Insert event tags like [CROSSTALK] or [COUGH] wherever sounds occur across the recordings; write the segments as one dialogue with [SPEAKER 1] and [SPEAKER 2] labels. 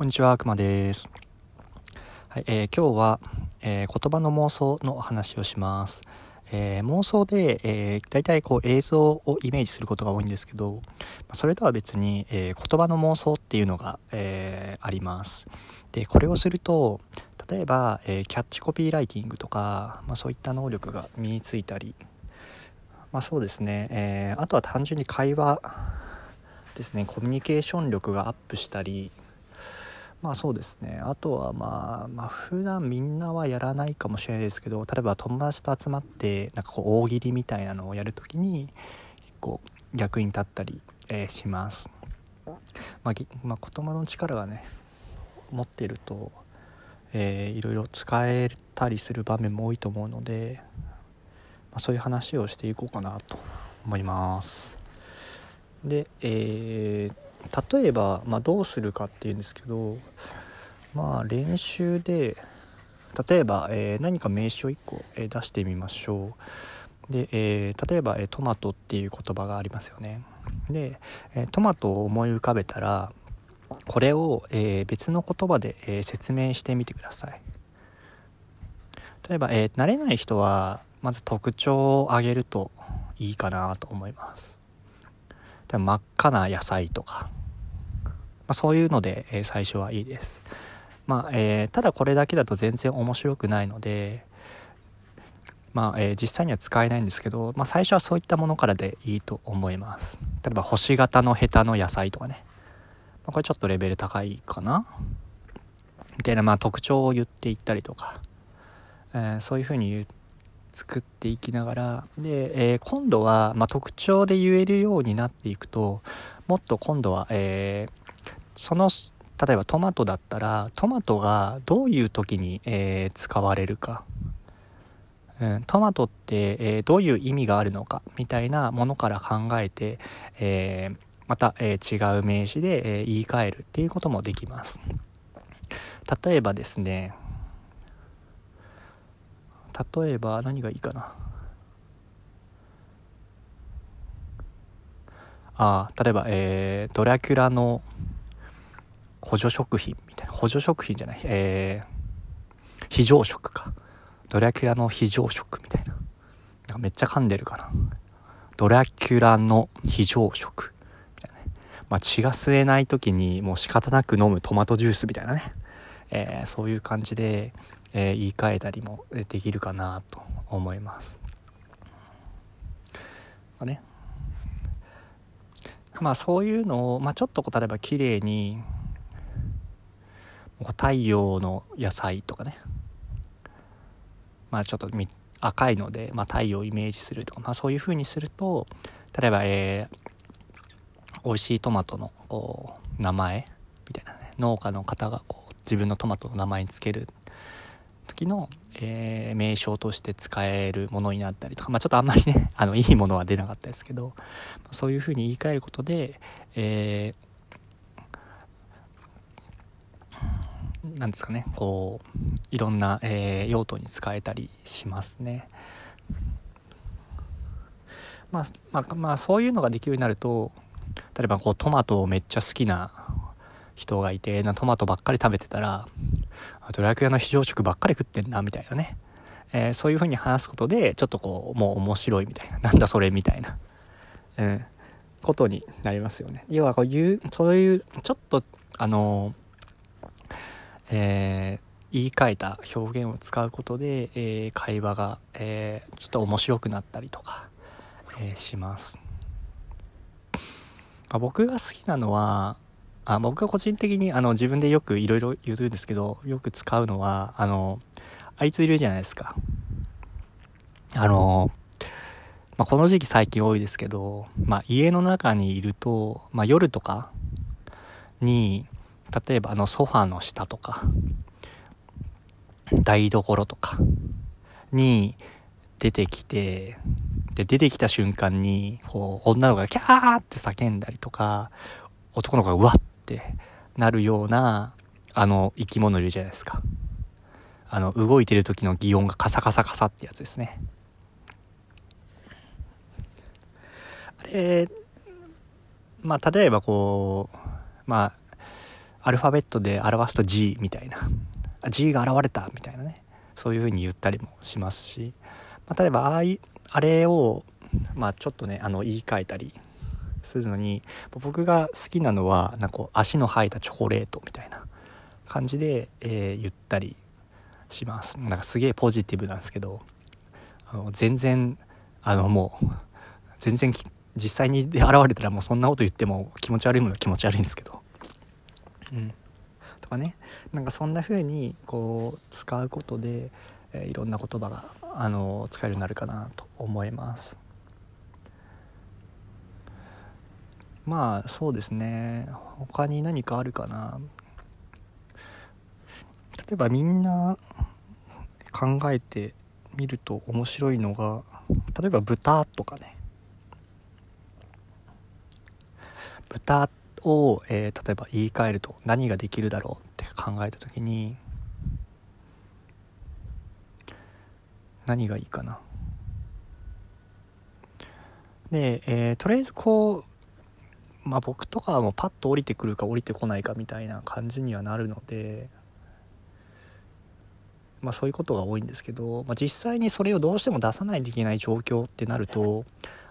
[SPEAKER 1] こんにちは、くまです。はい、えー、今日は、えー、言葉の妄想の話をします。えー、妄想で、えー、大体こう映像をイメージすることが多いんですけど、それとは別に、え言葉の妄想っていうのが、えあります。で、これをすると、例えば、えキャッチコピーライティングとか、まあ、そういった能力が身についたり、まあ、そうですね、えあとは単純に会話ですねコミュニケーション力がアップしたりまあそうですね。あとはまあまあ普段みんなはやらないかもしれないですけど例えば友達と集まってなんかこう大喜利みたいなのをやるときに結構役に立ったり、えー、します、まあ、まあ、言葉の力がね持ってると、えー、いろいろ使えたりする場面も多いと思うので、まあ、そういう話をしていこうかなと思います。で、えー、例えば、まあ、どうするかっていうんですけどまあ練習で例えば、えー、何か名詞を1個、えー、出してみましょう。で、えー、例えば、えトマトっていう言葉がありますよね。で、えトマトを思い浮かべたらこれを、え別の言葉で、え説明してみてください。例えば、え慣れない人はまず特徴を挙げるといいかなと思います。真っ赤な野菜とか、まあ、そういうので、えー、最初はいいです。まあえー、ただこれだけだと全然面白くないので、まあえー、実際には使えないんですけど、まあ、最初はそういったものからでいいと思います。例えば星型のヘタの野菜とかね、まあ、これちょっとレベル高いかなみたいな、まあ、特徴を言っていったりとか、えー、そういうふうに言って作っていきながらで、えー、今度は、まあ、特徴で言えるようになっていくともっと今度は、えー、その例えばトマトだったらトマトがどういう時に、えー、使われるか、うん、トマトって、えどういう意味があるのかみたいなものから考えて、えまた、え違う名詞で、え言い換えるっていうこともできます。例えばですね例えば何がいいかな？あ例えば、えー、ドラキュラの補助食品みたいな。補助食品じゃない。えー、非常食か。ドラキュラの非常食みたいな。なんかめっちゃ噛んでるかな。ドラキュラの非常食みたいなね。まあ血が吸えない時にもう仕方なく飲むトマトジュースみたいなね、えー、そういう感じでえー、言い換えたりもできるかなと思います。まあね、まあそういうのを、まあ、ちょっと例えば綺麗に太陽の野菜とかね。まあちょっと赤いので、まあ、太陽をイメージするとか、まあ、そういう風にすると例えば、えー、美味しいトマトのこう名前みたいなね。農家の方がこう自分のトマトの名前につける時の、えー、名称として使えるものになったりとか、まあ、ちょっとあんまりね [LAUGHS] あのいいものは出なかったですけどそういうふうに言い換えることで、えー、なんですかねこういろんな、えー、用途に使えたりしますね。まあ、まあ、まあそういうのができるようになると例えばこうトマトをめっちゃ好きな人がいてなトマトばっかり食べてたらドラクエの非常食ばっかり食ってんなみたいなね、えー、そういう風に話すことでちょっとこうもう面白いみたいな。[LAUGHS] なんだそれみたいな、うん、ことになりますよね。要はこういうそういうちょっとあのえー言い換えた表現を使うことで、えー、会話が、えー、ちょっと面白くなったりとか、えー、します。ま、僕が好きなのは、あ僕が個人的にあの自分でよくいろいろ言うんですけどよく使うのはあのあいついるじゃないですか。あの、まあ、この時期最近多いですけど、まあ、家の中にいると、まあ、夜とかに例えばあのソファーの下とか台所とかに出てきてで出てきた瞬間にこう女の子がキャーって叫んだりとか男の子がうわっってなるようなあの生き物いるじゃないですか。あの動いてる時の擬音がカサカサカサってやつですね。あれまあ例えばこうまあアルファベットで表すと G みたいな。G が現れたみたいなね。そういう風に言ったりもしますし、まあ、例えばあいあれを、まあ、ちょっとねあの言い換えたりするのに僕が好きなのはなんか足の生えたチョコレートみたいな感じで、えー、言ったりします。なんかすげえポジティブなんですけどあの全然あのもう全然実際に現れたらもうそんなこと言っても気持ち悪いものは気持ち悪いんですけど。うん。とかね。なんかそんな風にこう使うことで、えー、いろんな言葉があの使えるようになるかなと思います。まあそうですね。他に何かあるかな。例えばみんな考えてみると面白いのが例えば豚とかね。豚を、えー、例えば言い換えると何ができるだろうって考えた時に何がいいかな。で、えー、とりあえずこうまあ僕とかはもうパッと降りてくるか降りてこないかみたいな感じにはなるのでまあ、そういうことが多いんですけど、まあ、実際にそれをどうしても出さないといけない状況ってなると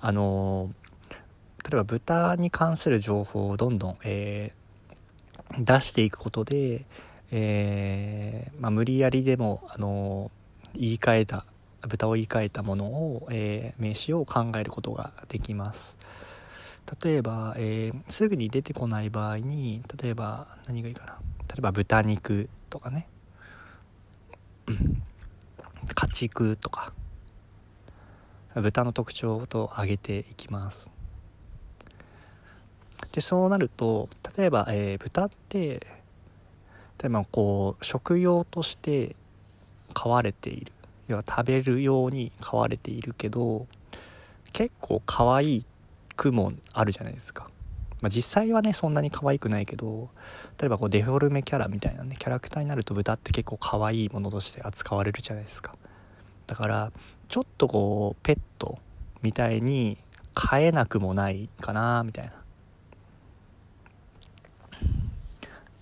[SPEAKER 1] あの例えば豚に関する情報をどんどん、えー、出していくことで、えー、まあ、無理やりでもあの言い換えた豚を言い換えたものを、えー、名詞を考えることができます。例えば、えすぐに出てこない場合に例えば何がいいかな。例えば豚肉とかね。家畜とか。豚の特徴と挙げていきます。でそうなると例えば、えー、豚って例えばこう食用として飼われている。要は食べるように飼われているけど結構可愛いっくもあるじゃないですか。まあ、実際はねそんなに可愛くないけど例えばこうデフォルメキャラみたいなねキャラクターになると豚って結構可愛いものとして扱われるじゃないですか。だからちょっとこうペットみたいに飼えなくもないかなみたいな。っ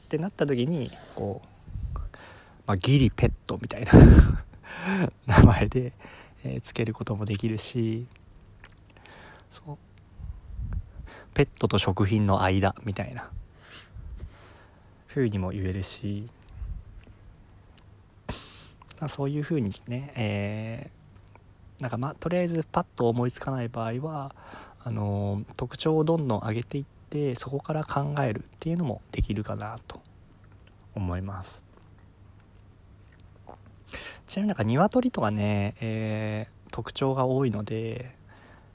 [SPEAKER 1] てなった時にこう、まあ、ギリペットみたいな [LAUGHS] 名前で、えー、つけることもできるしそう。ペットと食品の間みたいな。風にも言えるし。そういう風にね、えー、なんかまあとりあえずパッと思いつかない場合はあの特徴をどんどん上げていってそこから考えるっていうのもできるかなと思います。ちなみになんか鶏とかね、えー、特徴が多いので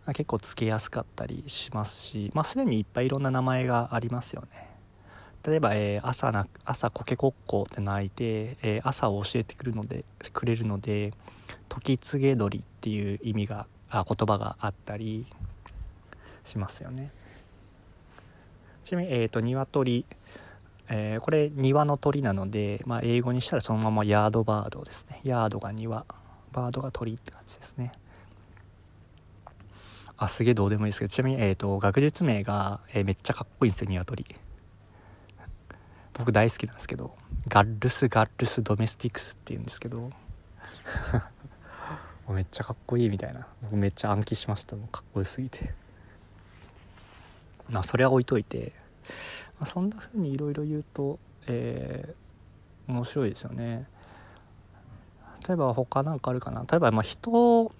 [SPEAKER 1] まあ、結構つけやすかったりしますし、まあ、すでにいっぱいいろんな名前がありますよね。例えば、えー、朝な朝コケコッコって鳴いて、えー、朝を教えてくるのでくれるので時告げ鳥っていう意味があ言葉があったりしますよね。ちなみに、えーと、鶏、えー、これ庭の鳥なので、まあ、英語にしたらそのままヤードバードですね。ヤードが庭。バードが鳥って感じですね。あすげえどうでもいいです。けどちなみに、えーと、学術名が、えー、めっちゃかっこいいんですよ鶏僕大好きなんですけどガッルス・ガッルス・ドメスティクスっていうんですけど。[LAUGHS] めっちゃかっこいいみたいな。僕めっちゃ暗記しました。もうかっこよすぎて。まあそれは置いといて、まあ、そんな風にいろいろ言うと、えー、面白いですよね。例えば他なんかあるかな。例えばまあ人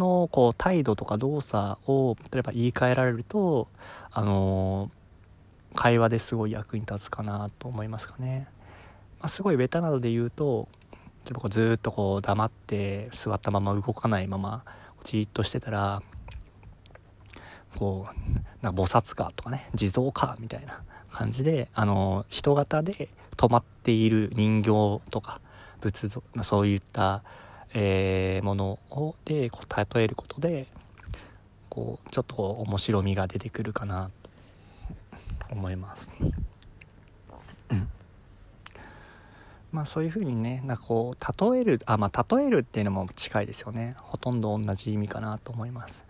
[SPEAKER 1] のこう態度とか動作を例えば言い換えられるとあの会話ですごい役に立つかなと思いますかね。まあ、すごいベタなどで言うと例えばこうずっとこう黙って座ったまま動かないままじっとしてたらこうなんか菩薩かとかね地蔵かみたいな感じであの人型で止まっている人形とか仏像そういったえー、ものをでこう例えることでこうちょっとこう面白みが出てくるかなと思います。まあそういうふうにねなんかこう例えるあまあ例えるっていうのも近いですよねほとんど同じ意味かなと思います。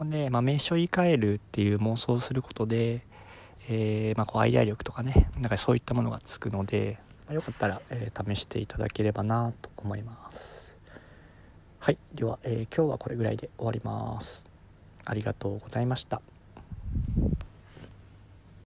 [SPEAKER 1] で、まあ、名称言い換えるっていう妄想をすることで、えー、まあ、こうアイデア力とかねなんかそういったものがつくので、まあ、よかったら、えー、試していただければなと思いますはい。では、え今日はこれぐらいで終わります。ありがとうございました。